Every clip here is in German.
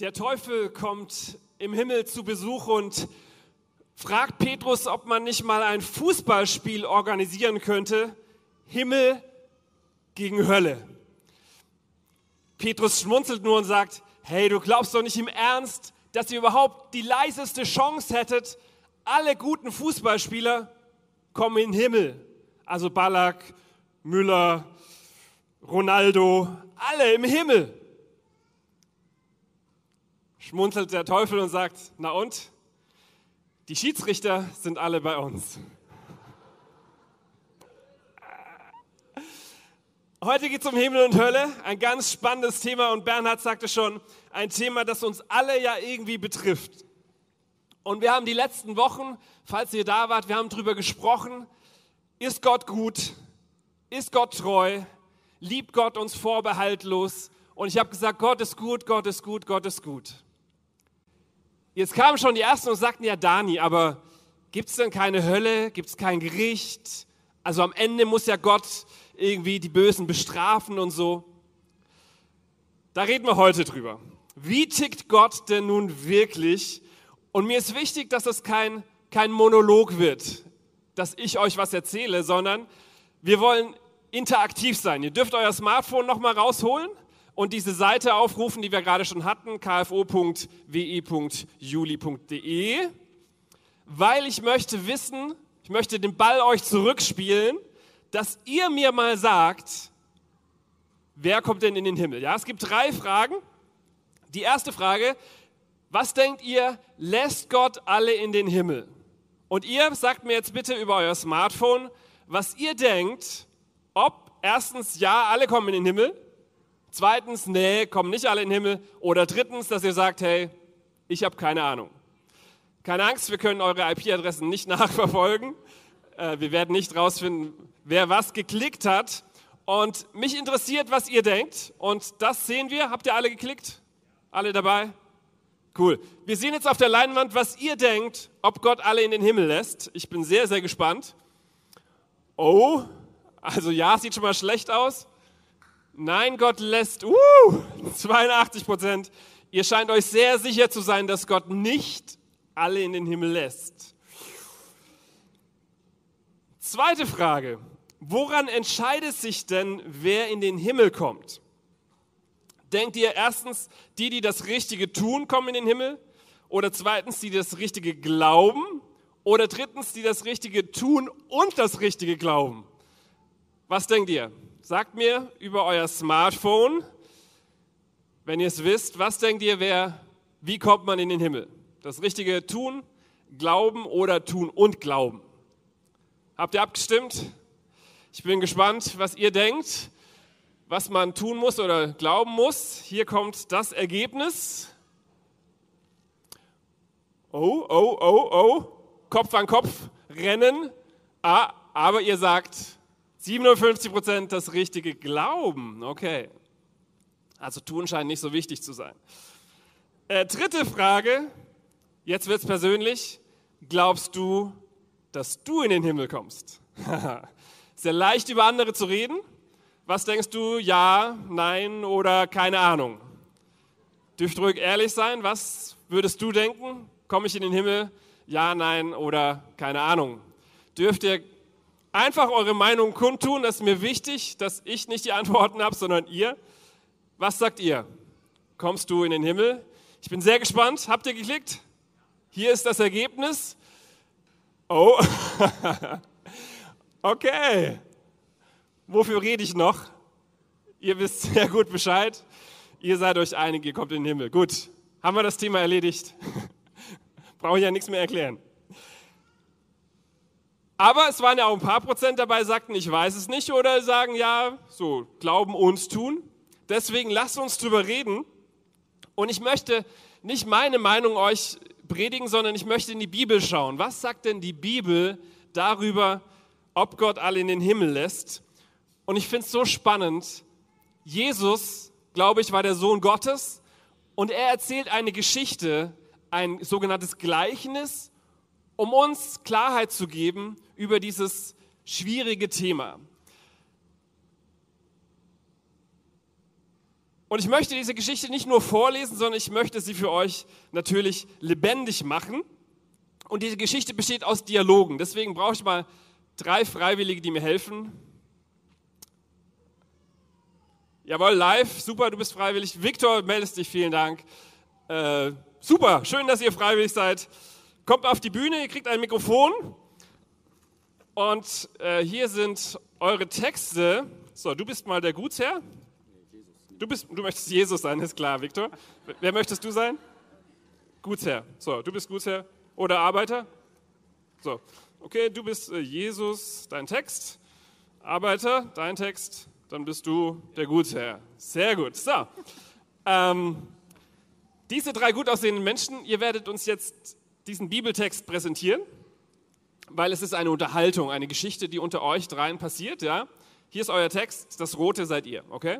Der Teufel kommt im Himmel zu Besuch und fragt Petrus, ob man nicht mal ein Fußballspiel organisieren könnte. Himmel gegen Hölle. Petrus schmunzelt nur und sagt, hey, du glaubst doch nicht im Ernst, dass ihr überhaupt die leiseste Chance hättet, alle guten Fußballspieler kommen in den Himmel. Also Ballack, Müller, Ronaldo, alle im Himmel schmunzelt der Teufel und sagt, na und? Die Schiedsrichter sind alle bei uns. Heute geht es um Himmel und Hölle, ein ganz spannendes Thema und Bernhard sagte schon, ein Thema, das uns alle ja irgendwie betrifft. Und wir haben die letzten Wochen, falls ihr da wart, wir haben darüber gesprochen, ist Gott gut, ist Gott treu, liebt Gott uns vorbehaltlos. Und ich habe gesagt, Gott ist gut, Gott ist gut, Gott ist gut. Jetzt kamen schon die Ersten und sagten, ja Dani, aber gibt es denn keine Hölle? Gibt es kein Gericht? Also am Ende muss ja Gott irgendwie die Bösen bestrafen und so. Da reden wir heute drüber. Wie tickt Gott denn nun wirklich? Und mir ist wichtig, dass das kein, kein Monolog wird, dass ich euch was erzähle, sondern wir wollen interaktiv sein. Ihr dürft euer Smartphone nochmal rausholen und diese Seite aufrufen, die wir gerade schon hatten, kfo.wi.juli.de, weil ich möchte wissen, ich möchte den Ball euch zurückspielen, dass ihr mir mal sagt, wer kommt denn in den Himmel? Ja, es gibt drei Fragen. Die erste Frage, was denkt ihr, lässt Gott alle in den Himmel? Und ihr sagt mir jetzt bitte über euer Smartphone, was ihr denkt, ob erstens ja, alle kommen in den Himmel, Zweitens, nee, kommen nicht alle in den Himmel. Oder drittens, dass ihr sagt, hey, ich habe keine Ahnung. Keine Angst, wir können eure IP-Adressen nicht nachverfolgen. Äh, wir werden nicht rausfinden, wer was geklickt hat. Und mich interessiert, was ihr denkt. Und das sehen wir. Habt ihr alle geklickt? Alle dabei? Cool. Wir sehen jetzt auf der Leinwand, was ihr denkt, ob Gott alle in den Himmel lässt. Ich bin sehr, sehr gespannt. Oh, also ja, sieht schon mal schlecht aus. Nein, Gott lässt, uh, 82 Prozent. Ihr scheint euch sehr sicher zu sein, dass Gott nicht alle in den Himmel lässt. Zweite Frage. Woran entscheidet sich denn, wer in den Himmel kommt? Denkt ihr erstens, die, die das Richtige tun, kommen in den Himmel? Oder zweitens, die das Richtige glauben? Oder drittens, die das Richtige tun und das Richtige glauben? Was denkt ihr? Sagt mir über euer Smartphone, wenn ihr es wisst, was denkt ihr, wer, wie kommt man in den Himmel? Das richtige Tun, Glauben oder Tun und Glauben? Habt ihr abgestimmt? Ich bin gespannt, was ihr denkt, was man tun muss oder glauben muss. Hier kommt das Ergebnis. Oh, oh, oh, oh. Kopf an Kopf rennen. Ah, aber ihr sagt, 57 Prozent das richtige Glauben. Okay. Also tun scheint nicht so wichtig zu sein. Äh, dritte Frage. Jetzt wird es persönlich. Glaubst du, dass du in den Himmel kommst? Sehr leicht über andere zu reden. Was denkst du? Ja, nein oder keine Ahnung? Dürft ruhig ehrlich sein. Was würdest du denken? Komme ich in den Himmel? Ja, nein oder keine Ahnung? Dürft ihr Einfach eure Meinung kundtun, das ist mir wichtig, dass ich nicht die Antworten habe, sondern ihr. Was sagt ihr? Kommst du in den Himmel? Ich bin sehr gespannt. Habt ihr geklickt? Hier ist das Ergebnis. Oh, okay. Wofür rede ich noch? Ihr wisst sehr gut Bescheid. Ihr seid euch einig, ihr kommt in den Himmel. Gut, haben wir das Thema erledigt. Brauche ich ja nichts mehr erklären. Aber es waren ja auch ein paar Prozent dabei, sagten, ich weiß es nicht oder sagen, ja, so, glauben uns tun. Deswegen lasst uns drüber reden. Und ich möchte nicht meine Meinung euch predigen, sondern ich möchte in die Bibel schauen. Was sagt denn die Bibel darüber, ob Gott alle in den Himmel lässt? Und ich finde es so spannend. Jesus, glaube ich, war der Sohn Gottes und er erzählt eine Geschichte, ein sogenanntes Gleichnis, um uns Klarheit zu geben über dieses schwierige Thema. Und ich möchte diese Geschichte nicht nur vorlesen, sondern ich möchte sie für euch natürlich lebendig machen. Und diese Geschichte besteht aus Dialogen. Deswegen brauche ich mal drei Freiwillige, die mir helfen. Jawohl, live, super, du bist freiwillig. Viktor, meldest dich, vielen Dank. Äh, super, schön, dass ihr freiwillig seid. Kommt auf die Bühne, ihr kriegt ein Mikrofon. Und äh, hier sind eure Texte. So, du bist mal der Gutsherr. Du, bist, du möchtest Jesus sein, ist klar, Viktor. Wer möchtest du sein? Gutsherr. So, du bist Gutsherr oder Arbeiter. So, okay, du bist äh, Jesus, dein Text. Arbeiter, dein Text. Dann bist du der Gutsherr. Sehr gut. So, ähm, diese drei gut aussehenden Menschen, ihr werdet uns jetzt diesen Bibeltext präsentieren, weil es ist eine Unterhaltung, eine Geschichte, die unter euch dreien passiert. Ja? Hier ist euer Text, das Rote seid ihr, okay?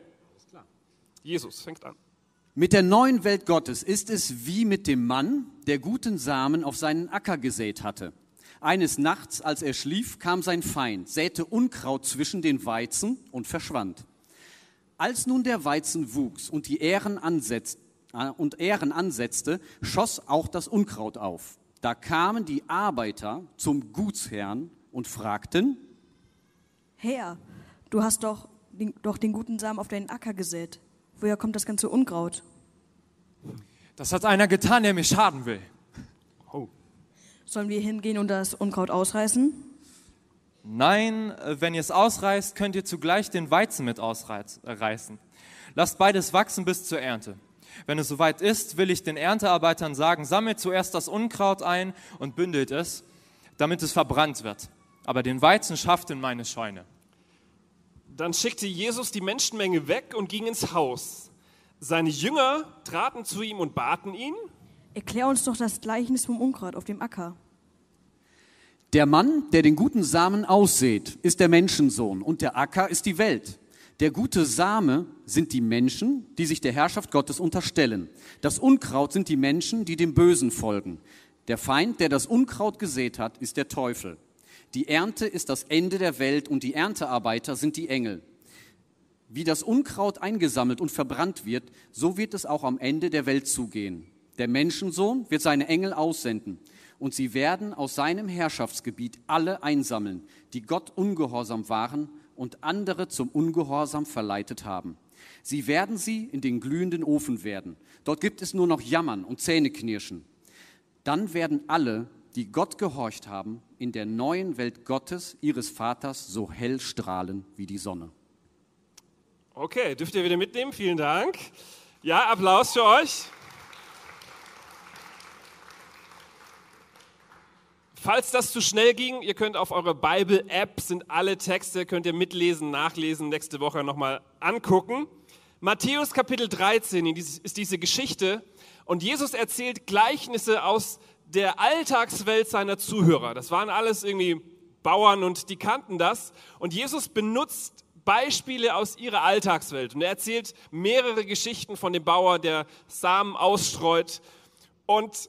Jesus fängt an. Mit der neuen Welt Gottes ist es wie mit dem Mann, der guten Samen auf seinen Acker gesät hatte. Eines Nachts, als er schlief, kam sein Feind, säte Unkraut zwischen den Weizen und verschwand. Als nun der Weizen wuchs und die Ähren, ansetzt, äh, und Ähren ansetzte, schoss auch das Unkraut auf. Da kamen die Arbeiter zum Gutsherrn und fragten, Herr, du hast doch den, doch den guten Samen auf deinen Acker gesät. Woher kommt das ganze Unkraut? Das hat einer getan, der mir schaden will. Oh. Sollen wir hingehen und das Unkraut ausreißen? Nein, wenn ihr es ausreißt, könnt ihr zugleich den Weizen mit ausreißen. Lasst beides wachsen bis zur Ernte. Wenn es soweit ist, will ich den Erntearbeitern sagen, sammelt zuerst das Unkraut ein und bündelt es, damit es verbrannt wird. Aber den Weizen schafft in meine Scheune. Dann schickte Jesus die Menschenmenge weg und ging ins Haus. Seine Jünger traten zu ihm und baten ihn, Erklär uns doch das Gleichnis vom Unkraut auf dem Acker. Der Mann, der den guten Samen aussät, ist der Menschensohn und der Acker ist die Welt. Der gute Same sind die Menschen, die sich der Herrschaft Gottes unterstellen. Das Unkraut sind die Menschen, die dem Bösen folgen. Der Feind, der das Unkraut gesät hat, ist der Teufel. Die Ernte ist das Ende der Welt und die Erntearbeiter sind die Engel. Wie das Unkraut eingesammelt und verbrannt wird, so wird es auch am Ende der Welt zugehen. Der Menschensohn wird seine Engel aussenden und sie werden aus seinem Herrschaftsgebiet alle einsammeln, die Gott ungehorsam waren und andere zum Ungehorsam verleitet haben. Sie werden sie in den glühenden Ofen werden. Dort gibt es nur noch Jammern und Zähneknirschen. Dann werden alle, die Gott gehorcht haben, in der neuen Welt Gottes, ihres Vaters, so hell strahlen wie die Sonne. Okay, dürft ihr wieder mitnehmen? Vielen Dank. Ja, Applaus für euch. Falls das zu schnell ging, ihr könnt auf eure Bible-App, sind alle Texte, könnt ihr mitlesen, nachlesen, nächste Woche nochmal angucken. Matthäus Kapitel 13 ist diese Geschichte und Jesus erzählt Gleichnisse aus der Alltagswelt seiner Zuhörer. Das waren alles irgendwie Bauern und die kannten das. Und Jesus benutzt Beispiele aus ihrer Alltagswelt. Und er erzählt mehrere Geschichten von dem Bauer, der Samen ausstreut. Und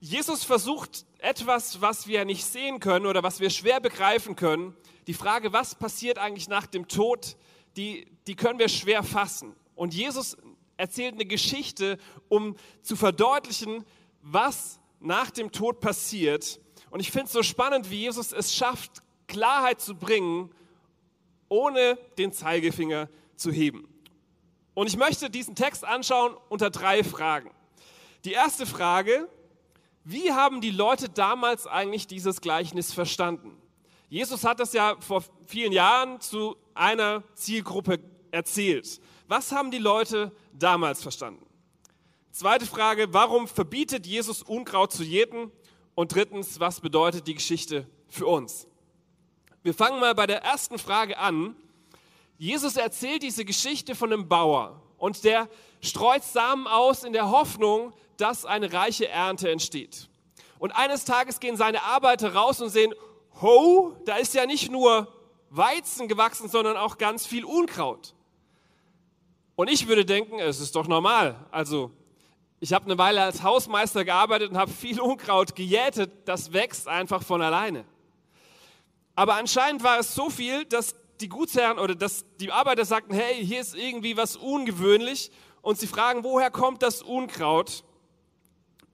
Jesus versucht etwas, was wir nicht sehen können oder was wir schwer begreifen können. Die Frage, was passiert eigentlich nach dem Tod, die, die können wir schwer fassen. Und Jesus erzählt eine Geschichte, um zu verdeutlichen, was nach dem Tod passiert. Und ich finde es so spannend, wie Jesus es schafft, Klarheit zu bringen, ohne den Zeigefinger zu heben. Und ich möchte diesen Text anschauen unter drei Fragen. Die erste Frage, wie haben die Leute damals eigentlich dieses Gleichnis verstanden? Jesus hat das ja vor vielen Jahren zu einer Zielgruppe erzählt. Was haben die Leute damals verstanden? Zweite Frage, warum verbietet Jesus Unkraut zu jäten? Und drittens, was bedeutet die Geschichte für uns? Wir fangen mal bei der ersten Frage an. Jesus erzählt diese Geschichte von einem Bauer und der streut Samen aus in der Hoffnung, dass eine reiche Ernte entsteht. Und eines Tages gehen seine Arbeiter raus und sehen, ho, da ist ja nicht nur Weizen gewachsen, sondern auch ganz viel Unkraut. Und ich würde denken, es ist doch normal. Also, ich habe eine Weile als Hausmeister gearbeitet und habe viel Unkraut gejätet, das wächst einfach von alleine. Aber anscheinend war es so viel, dass die Gutsherren oder dass die Arbeiter sagten, hey, hier ist irgendwie was ungewöhnlich und sie fragen, woher kommt das Unkraut?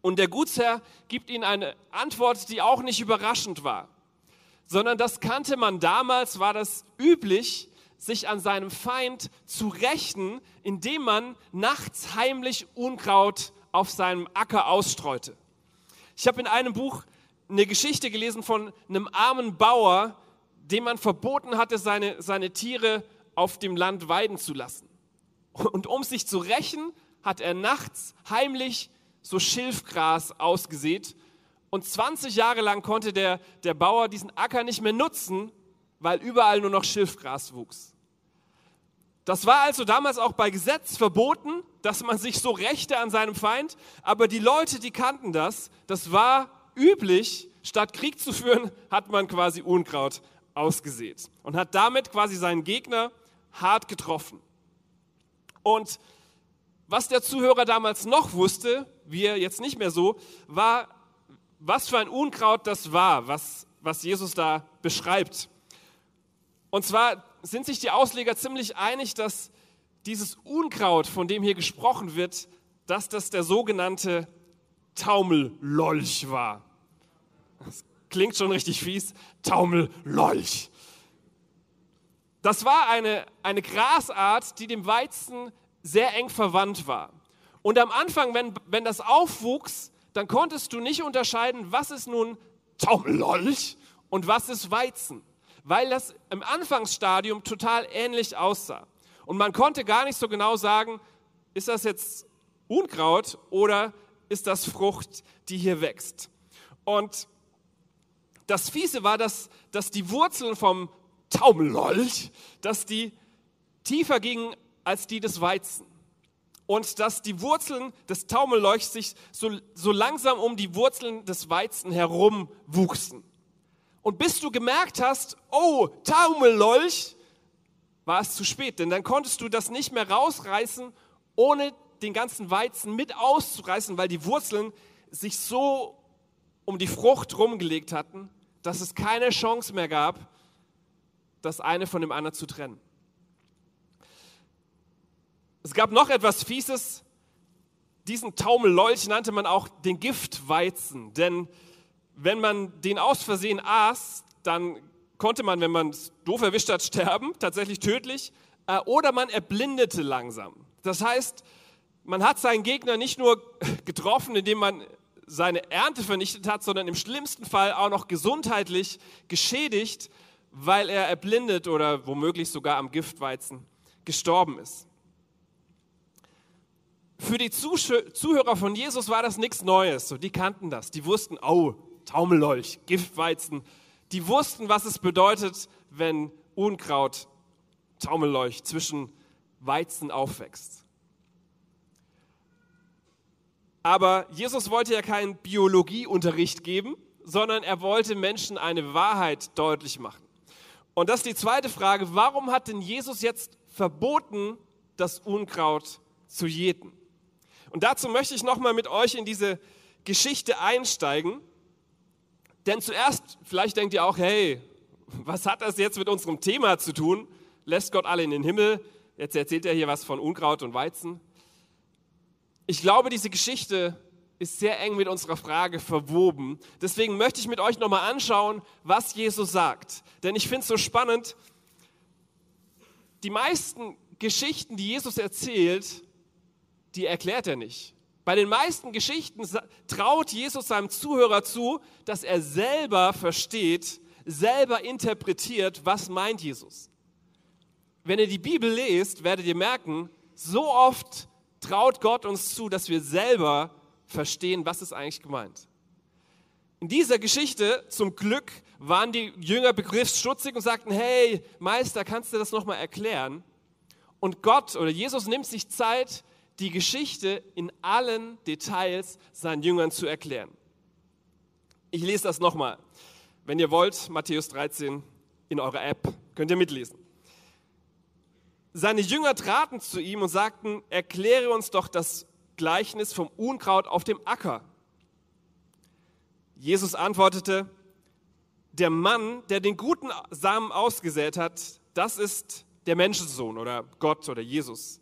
Und der Gutsherr gibt ihnen eine Antwort, die auch nicht überraschend war, sondern das kannte man damals, war das üblich, sich an seinem Feind zu rächen, indem man nachts heimlich Unkraut auf seinem Acker ausstreute. Ich habe in einem Buch eine Geschichte gelesen von einem armen Bauer, dem man verboten hatte, seine, seine Tiere auf dem Land weiden zu lassen. Und um sich zu rächen, hat er nachts heimlich so Schilfgras ausgesät. Und 20 Jahre lang konnte der, der Bauer diesen Acker nicht mehr nutzen, weil überall nur noch Schilfgras wuchs. Das war also damals auch bei Gesetz verboten, dass man sich so rächte an seinem Feind, aber die Leute, die kannten das, das war üblich, statt Krieg zu führen, hat man quasi Unkraut ausgesät und hat damit quasi seinen Gegner hart getroffen. Und was der Zuhörer damals noch wusste, wir jetzt nicht mehr so, war, was für ein Unkraut das war, was, was Jesus da beschreibt. Und zwar sind sich die Ausleger ziemlich einig, dass dieses Unkraut, von dem hier gesprochen wird, dass das der sogenannte Taumellolch war. Das klingt schon richtig fies. Taumellolch. Das war eine, eine Grasart, die dem Weizen sehr eng verwandt war. Und am Anfang, wenn, wenn das aufwuchs, dann konntest du nicht unterscheiden, was ist nun Taumellolch und was ist Weizen, weil das im Anfangsstadium total ähnlich aussah. Und man konnte gar nicht so genau sagen, ist das jetzt Unkraut oder ist das Frucht, die hier wächst. Und das Fiese war, dass, dass die Wurzeln vom Taumellolch, dass die tiefer gingen als die des Weizen. Und dass die Wurzeln des Taumellolchs sich so, so langsam um die Wurzeln des Weizen herum wuchsen. Und bis du gemerkt hast, oh, Taumellolch, war es zu spät, denn dann konntest du das nicht mehr rausreißen, ohne den ganzen Weizen mit auszureißen, weil die Wurzeln sich so um die Frucht rumgelegt hatten, dass es keine Chance mehr gab, das eine von dem anderen zu trennen. Es gab noch etwas Fieses. Diesen Taumellolch nannte man auch den Giftweizen, denn wenn man den aus Versehen aß, dann konnte man, wenn man es doof erwischt hat, sterben, tatsächlich tödlich, äh, oder man erblindete langsam. Das heißt, man hat seinen Gegner nicht nur getroffen, indem man seine Ernte vernichtet hat, sondern im schlimmsten Fall auch noch gesundheitlich geschädigt, weil er erblindet oder womöglich sogar am Giftweizen gestorben ist. Für die Zuhörer von Jesus war das nichts Neues. So, die kannten das. Die wussten, oh, Taumellolch, Giftweizen. Die wussten, was es bedeutet, wenn Unkraut, Taumellolch zwischen Weizen aufwächst. Aber Jesus wollte ja keinen Biologieunterricht geben, sondern er wollte Menschen eine Wahrheit deutlich machen. Und das ist die zweite Frage, warum hat denn Jesus jetzt verboten, das Unkraut zu jäten? Und dazu möchte ich nochmal mit euch in diese Geschichte einsteigen. Denn zuerst, vielleicht denkt ihr auch, hey, was hat das jetzt mit unserem Thema zu tun? Lässt Gott alle in den Himmel? Jetzt erzählt er hier was von Unkraut und Weizen. Ich glaube, diese Geschichte ist sehr eng mit unserer Frage verwoben. Deswegen möchte ich mit euch nochmal anschauen, was Jesus sagt. Denn ich finde es so spannend, die meisten Geschichten, die Jesus erzählt, die erklärt er nicht. Bei den meisten Geschichten traut Jesus seinem Zuhörer zu, dass er selber versteht, selber interpretiert, was meint Jesus. Wenn ihr die Bibel lest, werdet ihr merken, so oft traut Gott uns zu, dass wir selber verstehen, was ist eigentlich gemeint. In dieser Geschichte, zum Glück, waren die Jünger begriffsstutzig und sagten, hey, Meister, kannst du das nochmal erklären? Und Gott oder Jesus nimmt sich Zeit, die Geschichte in allen Details seinen Jüngern zu erklären. Ich lese das nochmal. Wenn ihr wollt, Matthäus 13 in eurer App, könnt ihr mitlesen. Seine Jünger traten zu ihm und sagten, erkläre uns doch das Gleichnis vom Unkraut auf dem Acker. Jesus antwortete, der Mann, der den guten Samen ausgesät hat, das ist der Menschensohn oder Gott oder Jesus.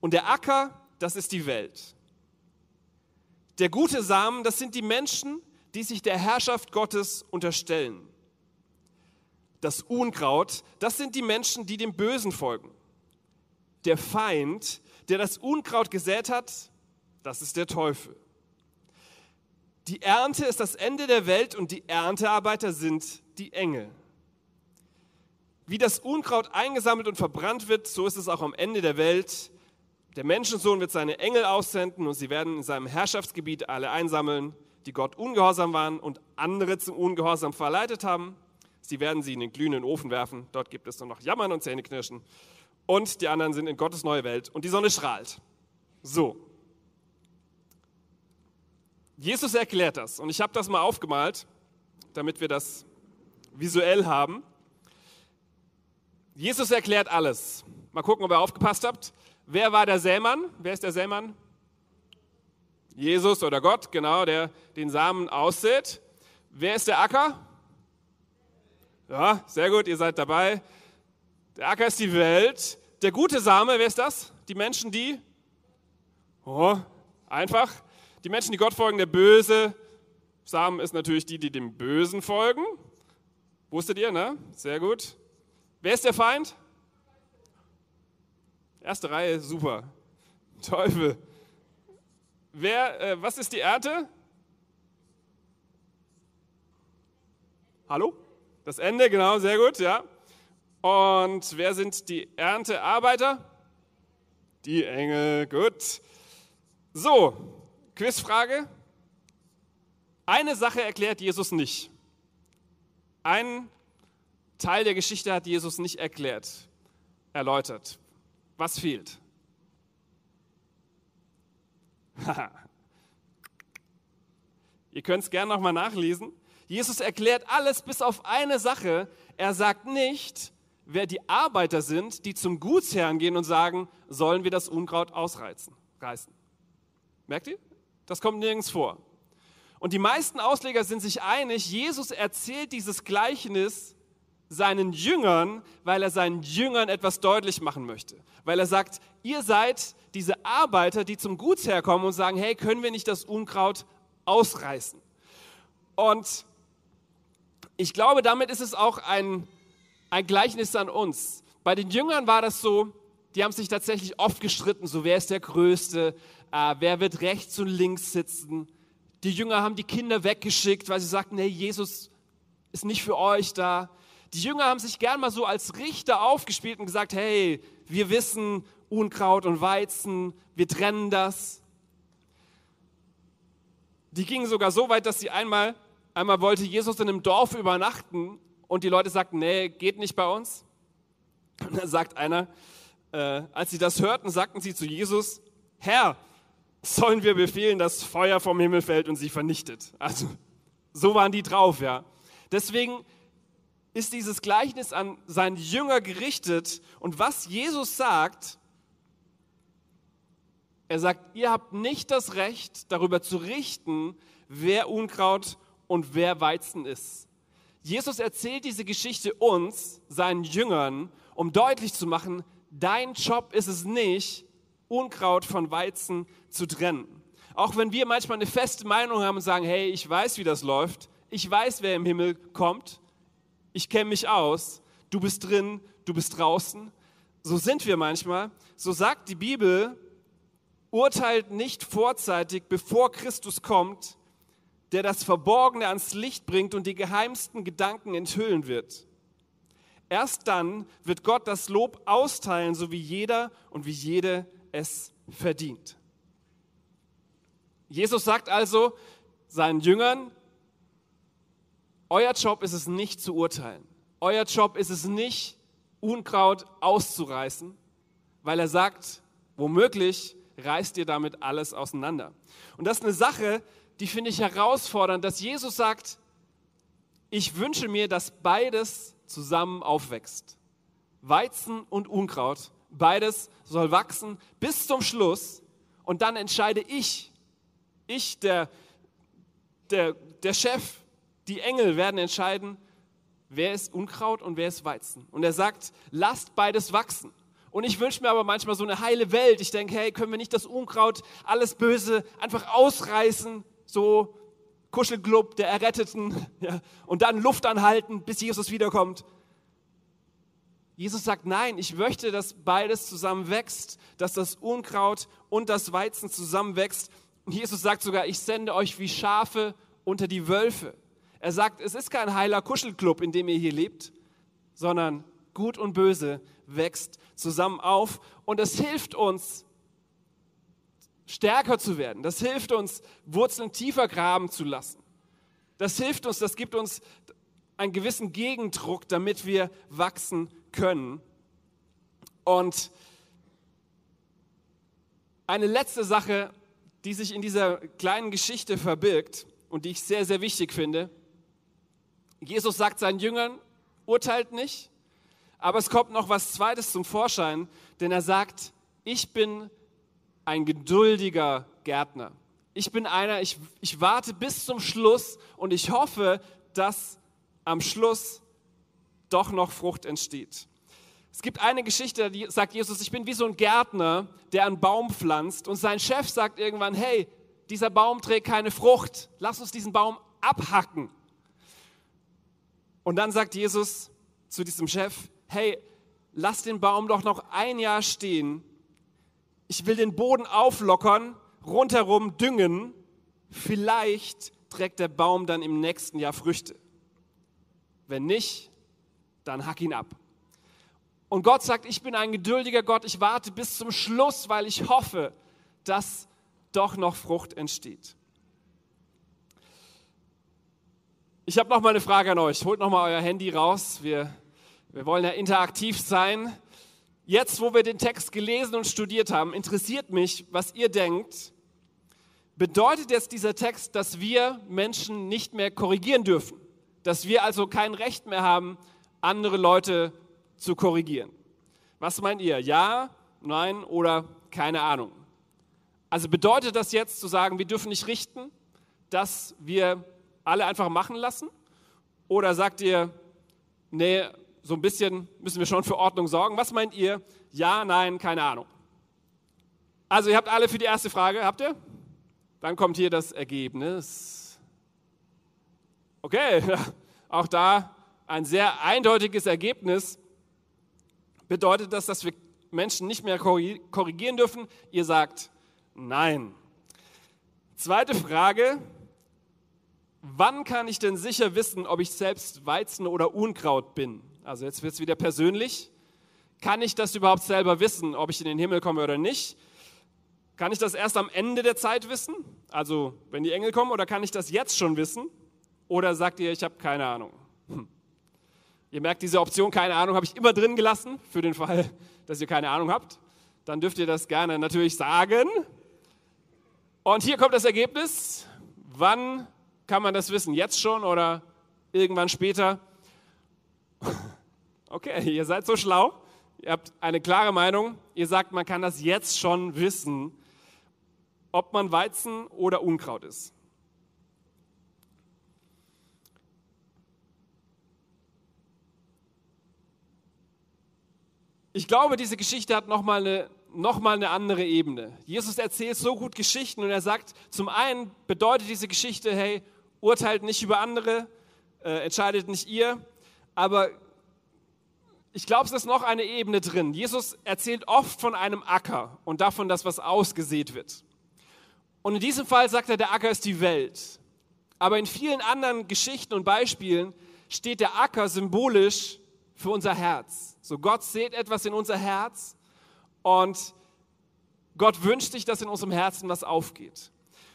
Und der Acker, das ist die Welt. Der gute Samen, das sind die Menschen, die sich der Herrschaft Gottes unterstellen. Das Unkraut, das sind die Menschen, die dem Bösen folgen. Der Feind, der das Unkraut gesät hat, das ist der Teufel. Die Ernte ist das Ende der Welt und die Erntearbeiter sind die Engel. Wie das Unkraut eingesammelt und verbrannt wird, so ist es auch am Ende der Welt. Der Menschensohn wird seine Engel aussenden und sie werden in seinem Herrschaftsgebiet alle einsammeln, die Gott ungehorsam waren und andere zum Ungehorsam verleitet haben. Sie werden sie in den glühenden Ofen werfen. Dort gibt es nur noch Jammern und Zähneknirschen. Und die anderen sind in Gottes neue Welt und die Sonne strahlt. So. Jesus erklärt das und ich habe das mal aufgemalt, damit wir das visuell haben. Jesus erklärt alles. Mal gucken, ob ihr aufgepasst habt. Wer war der Sämann? Wer ist der Sämann? Jesus oder Gott, genau, der den Samen aussät. Wer ist der Acker? Ja, sehr gut, ihr seid dabei. Der Acker ist die Welt. Der gute Same, wer ist das? Die Menschen, die? Oh, einfach. Die Menschen, die Gott folgen, der böse Samen ist natürlich die, die dem Bösen folgen. Wusstet ihr, ne? Sehr gut. Wer ist der Feind? Erste Reihe, super. Teufel. Wer, äh, was ist die Ernte? Hallo? Das Ende, genau, sehr gut, ja. Und wer sind die Erntearbeiter? Die Engel, gut. So, Quizfrage. Eine Sache erklärt Jesus nicht. Ein Teil der Geschichte hat Jesus nicht erklärt, erläutert. Was fehlt? Ihr könnt es gerne nochmal nachlesen. Jesus erklärt alles bis auf eine Sache. Er sagt nicht, wer die Arbeiter sind, die zum Gutsherrn gehen und sagen, sollen wir das Unkraut ausreißen. Reißen. Merkt ihr? Das kommt nirgends vor. Und die meisten Ausleger sind sich einig, Jesus erzählt dieses Gleichnis seinen Jüngern, weil er seinen Jüngern etwas deutlich machen möchte. Weil er sagt, ihr seid diese Arbeiter, die zum Gutsherr kommen und sagen, hey, können wir nicht das Unkraut ausreißen? Und ich glaube, damit ist es auch ein, ein Gleichnis an uns. Bei den Jüngern war das so, die haben sich tatsächlich oft gestritten, so wer ist der Größte, äh, wer wird rechts und links sitzen. Die Jünger haben die Kinder weggeschickt, weil sie sagten, hey, Jesus ist nicht für euch da. Die Jünger haben sich gern mal so als Richter aufgespielt und gesagt, hey, wir wissen Unkraut und Weizen, wir trennen das. Die gingen sogar so weit, dass sie einmal, einmal wollte Jesus in einem Dorf übernachten und die Leute sagten, nee, geht nicht bei uns. Und dann sagt einer, äh, als sie das hörten, sagten sie zu Jesus, Herr, sollen wir befehlen, dass Feuer vom Himmel fällt und sie vernichtet. Also so waren die drauf, ja. Deswegen ist dieses Gleichnis an seinen Jünger gerichtet. Und was Jesus sagt, er sagt, ihr habt nicht das Recht, darüber zu richten, wer Unkraut und wer Weizen ist. Jesus erzählt diese Geschichte uns, seinen Jüngern, um deutlich zu machen, dein Job ist es nicht, Unkraut von Weizen zu trennen. Auch wenn wir manchmal eine feste Meinung haben und sagen, hey, ich weiß, wie das läuft, ich weiß, wer im Himmel kommt, ich kenne mich aus, du bist drin, du bist draußen. So sind wir manchmal. So sagt die Bibel, urteilt nicht vorzeitig, bevor Christus kommt, der das Verborgene ans Licht bringt und die geheimsten Gedanken enthüllen wird. Erst dann wird Gott das Lob austeilen, so wie jeder und wie jede es verdient. Jesus sagt also seinen Jüngern, euer Job ist es nicht zu urteilen. Euer Job ist es nicht, Unkraut auszureißen, weil er sagt, womöglich reißt ihr damit alles auseinander. Und das ist eine Sache, die finde ich herausfordernd, dass Jesus sagt, ich wünsche mir, dass beides zusammen aufwächst. Weizen und Unkraut, beides soll wachsen bis zum Schluss und dann entscheide ich, ich, der, der, der Chef, die Engel werden entscheiden, wer ist Unkraut und wer ist Weizen. Und er sagt, lasst beides wachsen. Und ich wünsche mir aber manchmal so eine heile Welt. Ich denke, hey, können wir nicht das Unkraut, alles Böse einfach ausreißen, so Kuschelclub der Erretteten, ja, und dann Luft anhalten, bis Jesus wiederkommt. Jesus sagt, nein, ich möchte, dass beides zusammen wächst, dass das Unkraut und das Weizen zusammenwächst. Und Jesus sagt sogar, ich sende euch wie Schafe unter die Wölfe. Er sagt, es ist kein heiler Kuschelclub, in dem ihr hier lebt, sondern Gut und Böse wächst zusammen auf und es hilft uns, stärker zu werden. Das hilft uns, Wurzeln tiefer graben zu lassen. Das hilft uns, das gibt uns einen gewissen Gegendruck, damit wir wachsen können. Und eine letzte Sache, die sich in dieser kleinen Geschichte verbirgt und die ich sehr, sehr wichtig finde. Jesus sagt seinen Jüngern, urteilt nicht, aber es kommt noch was Zweites zum Vorschein, denn er sagt, ich bin ein geduldiger Gärtner. Ich bin einer, ich, ich warte bis zum Schluss und ich hoffe, dass am Schluss doch noch Frucht entsteht. Es gibt eine Geschichte, die sagt Jesus, ich bin wie so ein Gärtner, der einen Baum pflanzt und sein Chef sagt irgendwann, hey, dieser Baum trägt keine Frucht, lass uns diesen Baum abhacken. Und dann sagt Jesus zu diesem Chef, hey, lass den Baum doch noch ein Jahr stehen. Ich will den Boden auflockern, rundherum düngen. Vielleicht trägt der Baum dann im nächsten Jahr Früchte. Wenn nicht, dann hack ihn ab. Und Gott sagt, ich bin ein geduldiger Gott, ich warte bis zum Schluss, weil ich hoffe, dass doch noch Frucht entsteht. Ich habe noch mal eine Frage an euch. Holt noch mal euer Handy raus. Wir wir wollen ja interaktiv sein. Jetzt, wo wir den Text gelesen und studiert haben, interessiert mich, was ihr denkt. Bedeutet jetzt dieser Text, dass wir Menschen nicht mehr korrigieren dürfen? Dass wir also kein Recht mehr haben, andere Leute zu korrigieren? Was meint ihr? Ja, nein oder keine Ahnung? Also bedeutet das jetzt zu sagen, wir dürfen nicht richten, dass wir alle einfach machen lassen? Oder sagt ihr, nee, so ein bisschen müssen wir schon für Ordnung sorgen. Was meint ihr? Ja, nein, keine Ahnung. Also ihr habt alle für die erste Frage, habt ihr? Dann kommt hier das Ergebnis. Okay, auch da ein sehr eindeutiges Ergebnis. Bedeutet das, dass wir Menschen nicht mehr korrigieren dürfen? Ihr sagt nein. Zweite Frage, wann kann ich denn sicher wissen, ob ich selbst Weizen oder Unkraut bin? Also jetzt wird es wieder persönlich. Kann ich das überhaupt selber wissen, ob ich in den Himmel komme oder nicht? Kann ich das erst am Ende der Zeit wissen? Also wenn die Engel kommen, oder kann ich das jetzt schon wissen? Oder sagt ihr, ich habe keine Ahnung? Hm. Ihr merkt, diese Option keine Ahnung habe ich immer drin gelassen, für den Fall, dass ihr keine Ahnung habt. Dann dürft ihr das gerne natürlich sagen. Und hier kommt das Ergebnis. Wann kann man das wissen? Jetzt schon oder irgendwann später? Okay, ihr seid so schlau. Ihr habt eine klare Meinung. Ihr sagt, man kann das jetzt schon wissen, ob man Weizen oder Unkraut ist. Ich glaube, diese Geschichte hat nochmal eine, noch eine andere Ebene. Jesus erzählt so gut Geschichten und er sagt, zum einen bedeutet diese Geschichte, hey, urteilt nicht über andere, äh, entscheidet nicht ihr, aber ich glaube, es ist noch eine Ebene drin. Jesus erzählt oft von einem Acker und davon, dass was ausgesät wird. Und in diesem Fall sagt er, der Acker ist die Welt. Aber in vielen anderen Geschichten und Beispielen steht der Acker symbolisch für unser Herz. So Gott sät etwas in unser Herz und Gott wünscht sich, dass in unserem Herzen was aufgeht.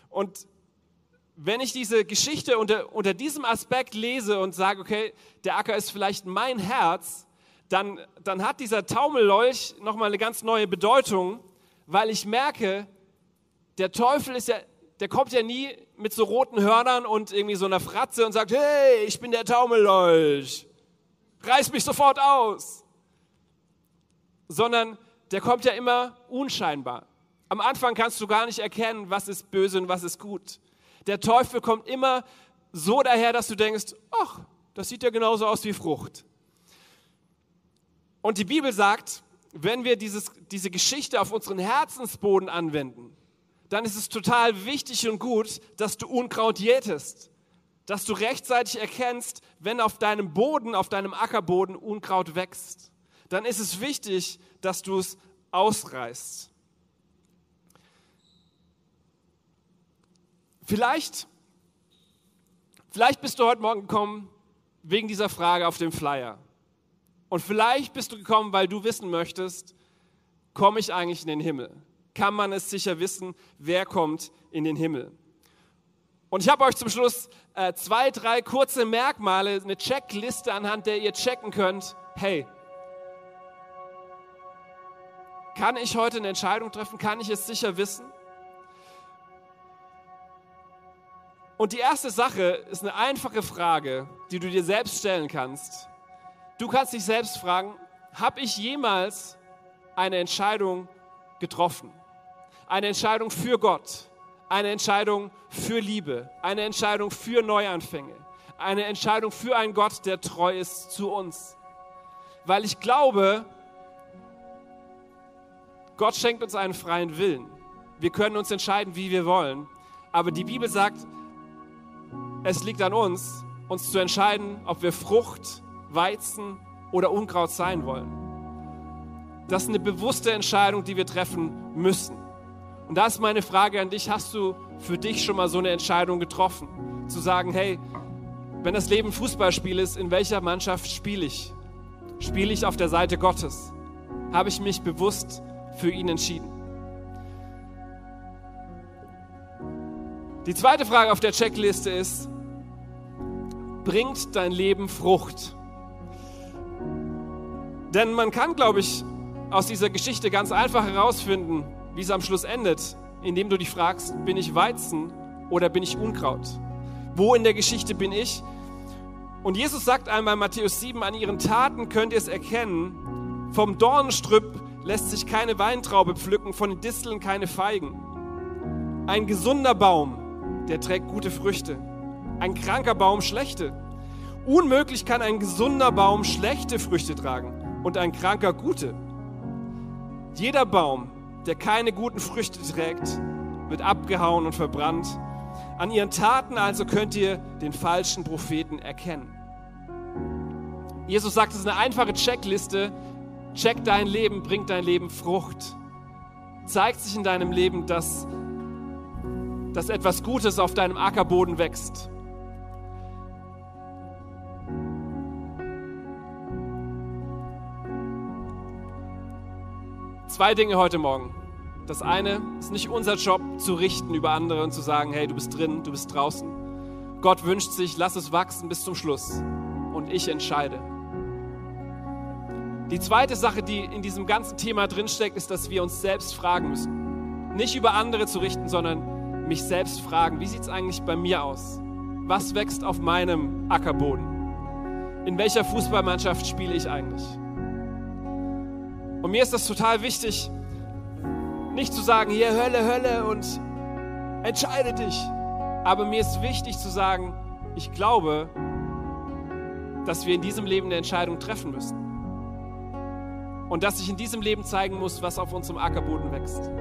Und wenn ich diese Geschichte unter, unter diesem Aspekt lese und sage, okay, der Acker ist vielleicht mein Herz, dann, dann hat dieser Taumellolch nochmal eine ganz neue Bedeutung, weil ich merke, der Teufel ist ja, der kommt ja nie mit so roten Hörnern und irgendwie so einer Fratze und sagt, hey, ich bin der Taumellolch, reiß mich sofort aus. Sondern der kommt ja immer unscheinbar. Am Anfang kannst du gar nicht erkennen, was ist böse und was ist gut. Der Teufel kommt immer so daher, dass du denkst, ach, das sieht ja genauso aus wie Frucht. Und die Bibel sagt, wenn wir dieses, diese Geschichte auf unseren Herzensboden anwenden, dann ist es total wichtig und gut, dass du Unkraut jätest. Dass du rechtzeitig erkennst, wenn auf deinem Boden, auf deinem Ackerboden Unkraut wächst. Dann ist es wichtig, dass du es ausreißt. Vielleicht, vielleicht bist du heute Morgen gekommen wegen dieser Frage auf dem Flyer. Und vielleicht bist du gekommen, weil du wissen möchtest, komme ich eigentlich in den Himmel? Kann man es sicher wissen, wer kommt in den Himmel? Und ich habe euch zum Schluss äh, zwei, drei kurze Merkmale, eine Checkliste, anhand der ihr checken könnt, hey, kann ich heute eine Entscheidung treffen? Kann ich es sicher wissen? Und die erste Sache ist eine einfache Frage, die du dir selbst stellen kannst. Du kannst dich selbst fragen, habe ich jemals eine Entscheidung getroffen? Eine Entscheidung für Gott, eine Entscheidung für Liebe, eine Entscheidung für Neuanfänge, eine Entscheidung für einen Gott, der treu ist zu uns. Weil ich glaube, Gott schenkt uns einen freien Willen. Wir können uns entscheiden, wie wir wollen. Aber die Bibel sagt, es liegt an uns, uns zu entscheiden, ob wir Frucht Weizen oder Unkraut sein wollen. Das ist eine bewusste Entscheidung, die wir treffen müssen. Und da ist meine Frage an dich, hast du für dich schon mal so eine Entscheidung getroffen? Zu sagen, hey, wenn das Leben Fußballspiel ist, in welcher Mannschaft spiele ich? Spiele ich auf der Seite Gottes? Habe ich mich bewusst für ihn entschieden? Die zweite Frage auf der Checkliste ist, bringt dein Leben Frucht? Denn man kann, glaube ich, aus dieser Geschichte ganz einfach herausfinden, wie es am Schluss endet, indem du dich fragst, bin ich Weizen oder bin ich Unkraut? Wo in der Geschichte bin ich? Und Jesus sagt einmal in Matthäus 7, an ihren Taten könnt ihr es erkennen. Vom Dornenstrüpp lässt sich keine Weintraube pflücken, von den Disteln keine Feigen. Ein gesunder Baum, der trägt gute Früchte. Ein kranker Baum schlechte. Unmöglich kann ein gesunder Baum schlechte Früchte tragen und ein Kranker gute. Jeder Baum, der keine guten Früchte trägt, wird abgehauen und verbrannt. An ihren Taten also könnt ihr den falschen Propheten erkennen. Jesus sagt, es ist eine einfache Checkliste. Check dein Leben, bringt dein Leben Frucht. Zeigt sich in deinem Leben, dass, dass etwas Gutes auf deinem Ackerboden wächst. Zwei Dinge heute Morgen. Das eine ist nicht unser Job zu richten über andere und zu sagen, hey, du bist drin, du bist draußen. Gott wünscht sich, lass es wachsen bis zum Schluss und ich entscheide. Die zweite Sache, die in diesem ganzen Thema drinsteckt, ist, dass wir uns selbst fragen müssen. Nicht über andere zu richten, sondern mich selbst fragen, wie sieht es eigentlich bei mir aus? Was wächst auf meinem Ackerboden? In welcher Fußballmannschaft spiele ich eigentlich? Und mir ist das total wichtig, nicht zu sagen, hier Hölle, Hölle und entscheide dich. Aber mir ist wichtig zu sagen, ich glaube, dass wir in diesem Leben eine Entscheidung treffen müssen. Und dass sich in diesem Leben zeigen muss, was auf unserem Ackerboden wächst.